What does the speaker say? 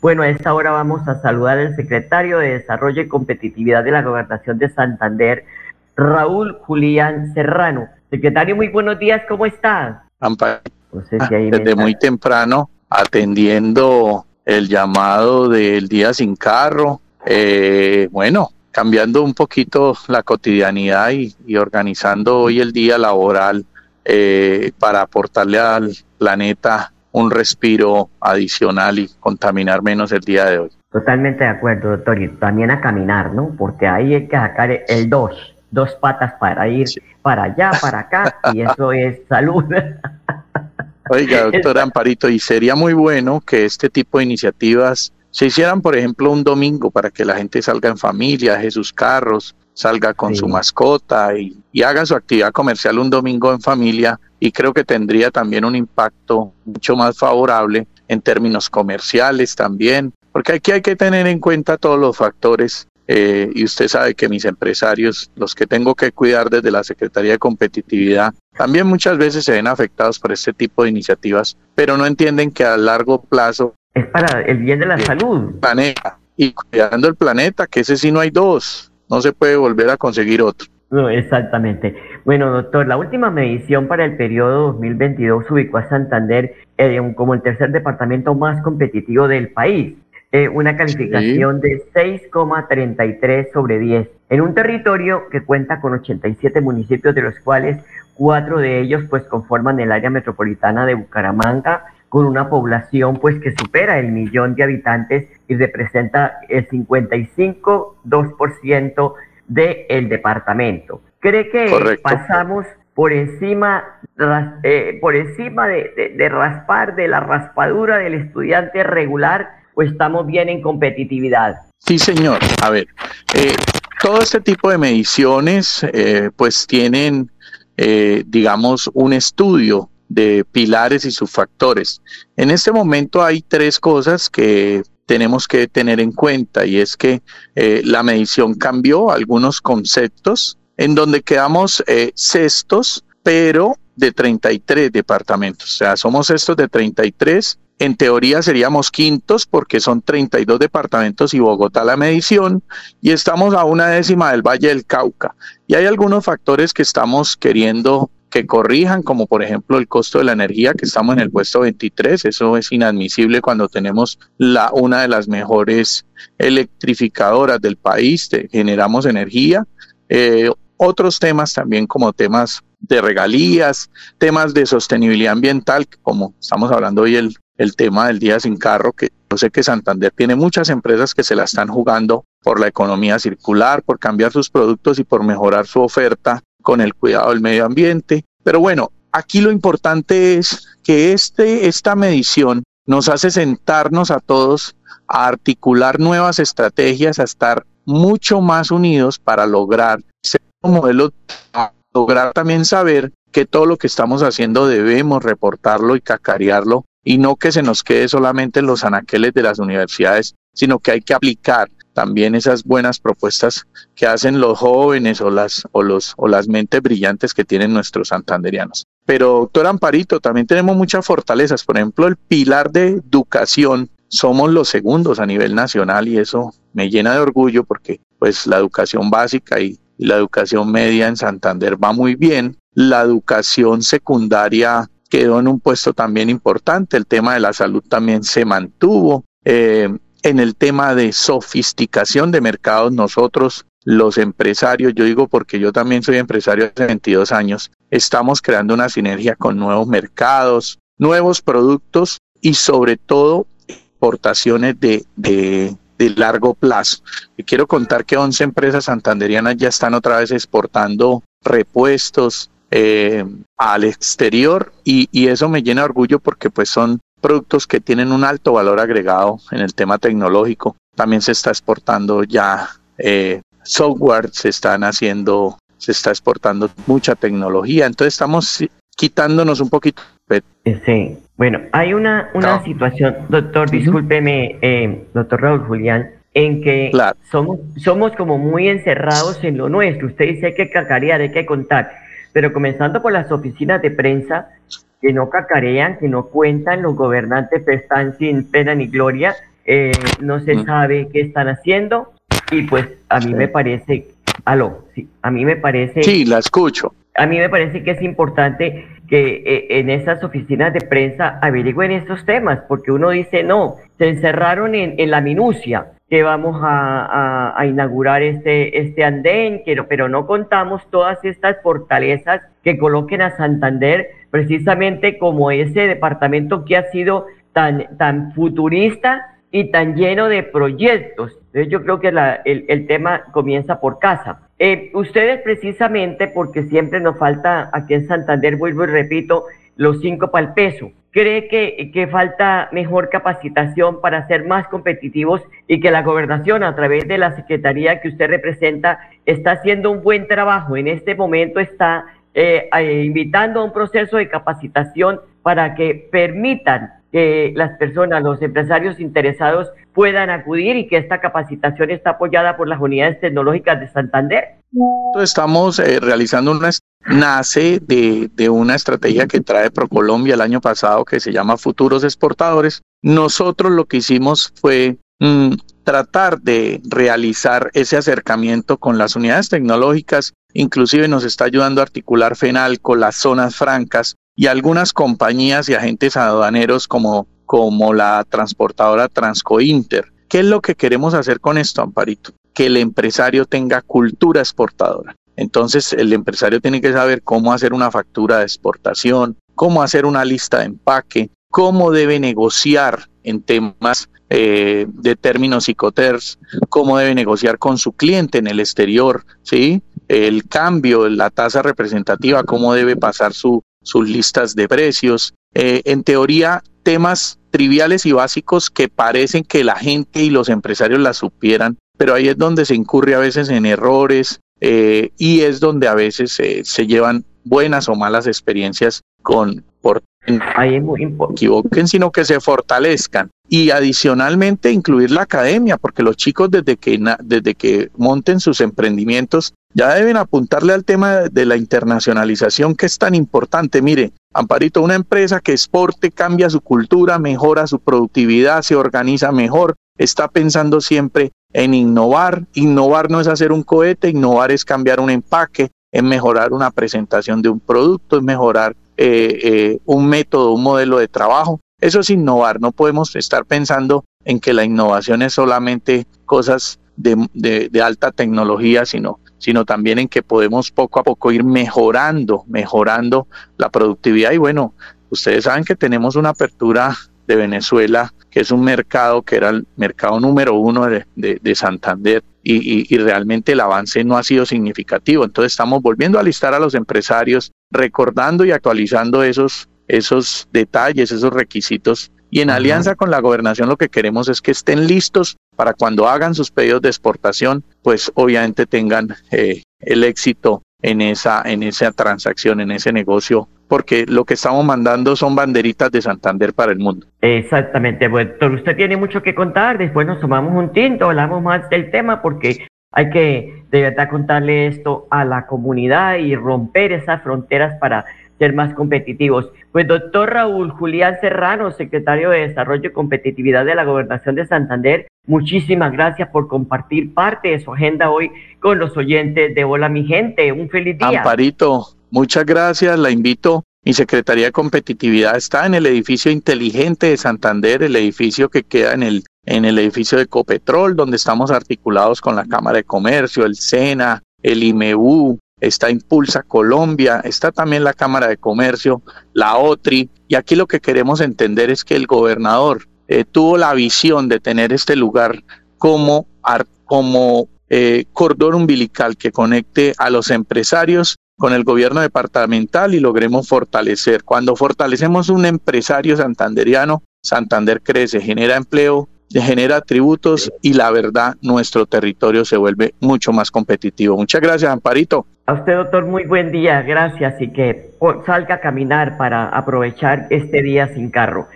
Bueno, a esta hora vamos a saludar al secretario de Desarrollo y Competitividad de la Gobernación de Santander, Raúl Julián Serrano. Secretario, muy buenos días, ¿cómo está? desde muy temprano atendiendo el llamado del día sin carro, eh, bueno, cambiando un poquito la cotidianidad y, organizando hoy el día laboral eh, para aportarle al planeta un respiro adicional y contaminar menos el día de hoy. Totalmente de acuerdo, doctor. Y también a caminar, ¿no? Porque ahí hay que sacar el dos, dos patas para ir para allá, para acá, y eso es salud. Oiga, doctor Amparito, y sería muy bueno que este tipo de iniciativas se hicieran, por ejemplo, un domingo para que la gente salga en familia, deje sus carros, salga con su mascota y, y, haga su actividad comercial un domingo en familia y creo que tendría también un impacto mucho más favorable en términos comerciales también, porque aquí hay que tener en cuenta todos los factores eh, y usted sabe que mis empresarios, los que tengo que cuidar desde la Secretaría de Competitividad, también muchas veces se ven afectados por este tipo de iniciativas, pero no entienden que a largo plazo... Es para el bien de la salud. Planeta, y cuidando el planeta, que ese sí no hay dos, no se puede volver a conseguir otro. No, exactamente. Bueno, doctor, la última medición para el periodo 2022 ubicó a Santander eh, como el tercer departamento más competitivo del país. Eh, una calificación de 6,33 sobre 10, en un territorio que cuenta con 87 municipios, de los cuales cuatro de ellos pues conforman el área metropolitana de Bucaramanga, con una población pues que supera el millón de habitantes y representa el 55,2% del departamento. ¿Cree que pasamos por encima, eh, por encima de raspar, de la raspadura del estudiante regular o estamos bien en competitividad? Sí, señor. A ver, eh, todo este tipo de mediciones eh, pues tienen, eh, digamos, un estudio de pilares y sus factores. En este momento hay tres cosas que tenemos que tener en cuenta y es que la medición cambió algunos conceptos en donde quedamos sextos, pero de 33 departamentos. O sea, somos estos de 33 en teoría seríamos quintos porque son 32 departamentos y Bogotá la medición y estamos a una décima del Valle del Cauca. Y hay algunos factores que estamos queriendo que corrijan, como por ejemplo el costo de la energía, que estamos en el puesto 23. Eso es inadmisible cuando tenemos la, una de las mejores electrificadoras del país, generamos energía. Eh, otros temas también como temas de regalías, temas de sostenibilidad ambiental, como estamos hablando hoy el, el tema del día sin carro, que yo sé que Santander tiene muchas empresas que se la están jugando por la economía circular, por cambiar sus productos y por mejorar su oferta con el cuidado del medio ambiente. Pero bueno, aquí lo importante es que este, esta medición nos hace sentarnos a todos a articular nuevas estrategias, a estar mucho más unidos para lograr ser un modelo, lograr también saber que todo lo que estamos haciendo debemos reportarlo y cacarearlo y no que se nos quede solamente en los anaqueles de las universidades, sino que hay que aplicar también esas buenas propuestas que hacen los jóvenes o las, o los, o las mentes brillantes que tienen nuestros santanderianos. Pero, doctor Amparito, también tenemos muchas fortalezas. Por ejemplo, el pilar de educación, somos los segundos a nivel nacional y eso me llena de orgullo porque pues la educación básica y la educación media en Santander va muy bien. La educación secundaria quedó en un puesto también importante, el tema de la salud también se mantuvo. Eh, en el tema de sofisticación de mercados, nosotros los empresarios, yo digo porque yo también soy empresario hace 22 años, estamos creando una sinergia con nuevos mercados, nuevos productos y sobre todo exportaciones de, de, largo plazo. Y quiero contar que 11 empresas santanderianas ya están otra vez exportando repuestos, eh, al exterior y, eso me llena orgullo porque pues son productos que tienen un alto valor agregado en el tema tecnológico. También se está exportando ya eh, software, se están haciendo, se está exportando mucha tecnología. Entonces estamos quitándonos un poquito. Sí, bueno, hay una, una situación, doctor, discúlpeme, eh, doctor Raúl Julián, en que somos, somos como muy encerrados en lo nuestro. Usted dice que cacarear, hay que contar pero comenzando por las oficinas de prensa que no cacarean, que no cuentan, los gobernantes están sin pena ni gloria, eh, no se mm. sabe qué están haciendo y pues a mí me parece, aló, sí, a mí me parece... Sí, la escucho. A mí me parece que es importante que eh, en esas oficinas de prensa averigüen estos temas, porque uno dice, no, se encerraron en, en la minucia, que vamos a, inaugurar este, este andén, pero, no contamos todas estas fortalezas que coloquen a Santander precisamente como ese departamento que ha sido tan, tan futurista y tan lleno de proyectos. Entonces yo creo que el, el, tema comienza por casa. Eh, ustedes precisamente, porque siempre nos falta aquí en Santander, vuelvo y repito, los cinco para el peso. ¿Cree que, que, falta mejor capacitación para ser más competitivos y que la gobernación a través de la secretaría que usted representa está haciendo un buen trabajo? En este momento está eh, eh, invitando a un proceso de capacitación para que permitan que las personas, los empresarios interesados puedan acudir y que esta capacitación está apoyada por las unidades tecnológicas de Santander? Estamos eh, realizando una nace de, de, una estrategia que trae ProColombia el año pasado que se llama Futuros Exportadores. Nosotros lo que hicimos fue mm, tratar de realizar ese acercamiento con las unidades tecnológicas, inclusive nos está ayudando a articular FENAL con las zonas francas y algunas compañías y agentes aduaneros como, como la transportadora Transcointer. ¿Qué es lo que queremos hacer con esto, Amparito? Que el empresario tenga cultura exportadora. Entonces, el empresario tiene que saber cómo hacer una factura de exportación, cómo hacer una lista de empaque, cómo debe negociar en temas eh, de términos psicoters, cómo debe negociar con su cliente en el exterior, ¿sí? El cambio, la tasa representativa, cómo debe pasar su, sus listas de precios. Eh, en teoría, temas triviales y básicos que parecen que la gente y los empresarios las supieran, pero ahí es donde se incurre a veces en errores eh, y es donde a veces se llevan buenas o malas experiencias con por Ahí es muy equivoquen, sino que se fortalezcan. Y adicionalmente incluir la academia, porque los chicos desde que, desde que monten sus emprendimientos ya deben apuntarle al tema de la internacionalización que es tan importante. Mire, Amparito, una empresa que exporte cambia su cultura, mejora su productividad, se organiza mejor, está pensando siempre en innovar. Innovar no es hacer un cohete, innovar es cambiar un empaque, es mejorar una presentación de un producto, es mejorar eh, eh, un método, un modelo de trabajo. Eso es innovar, no podemos estar pensando en que la innovación es solamente cosas de, alta tecnología, sino, sino también en que podemos poco a poco ir mejorando, mejorando la productividad. Y bueno, ustedes saben que tenemos una apertura de Venezuela, que es un mercado que era el mercado número uno de, Santander, y, y, realmente el avance no ha sido significativo. Entonces estamos volviendo a listar a los empresarios recordando y actualizando esos, esos detalles, esos requisitos. Y en alianza con la gobernación lo que queremos es que estén listos para cuando hagan sus pedidos de exportación, pues obviamente tengan eh, el éxito en esa, en esa transacción, en ese negocio, porque lo que estamos mandando son banderitas de Santander para el mundo. Exactamente, bueno, usted tiene mucho que contar, después nos tomamos un tinto, hablamos más del tema, porque hay que de verdad contarle esto a la comunidad y romper esas fronteras para ser más competitivos. Pues doctor Raúl Julián Serrano, secretario de Desarrollo y Competitividad de la Gobernación de Santander, muchísimas gracias por compartir parte de su agenda hoy con los oyentes de Hola mi gente. Un feliz día. Amparito, muchas gracias. La invito. Mi Secretaría de Competitividad está en el edificio inteligente de Santander, el edificio que queda en el en el edificio de Copetrol, donde estamos articulados con la Cámara de Comercio, el SENA, el IMEU, está Impulsa Colombia, está también la Cámara de Comercio, la OTRI, y aquí lo que queremos entender es que el gobernador eh, tuvo la visión de tener este lugar como, como eh, cordón umbilical que conecte a los empresarios con el gobierno departamental y logremos fortalecer. Cuando fortalecemos un empresario santanderiano, Santander crece, genera empleo, genera tributos y la verdad nuestro territorio se vuelve mucho más competitivo. Muchas gracias, Amparito. A usted, doctor, muy buen día, gracias y que salga a caminar para aprovechar este día sin carro.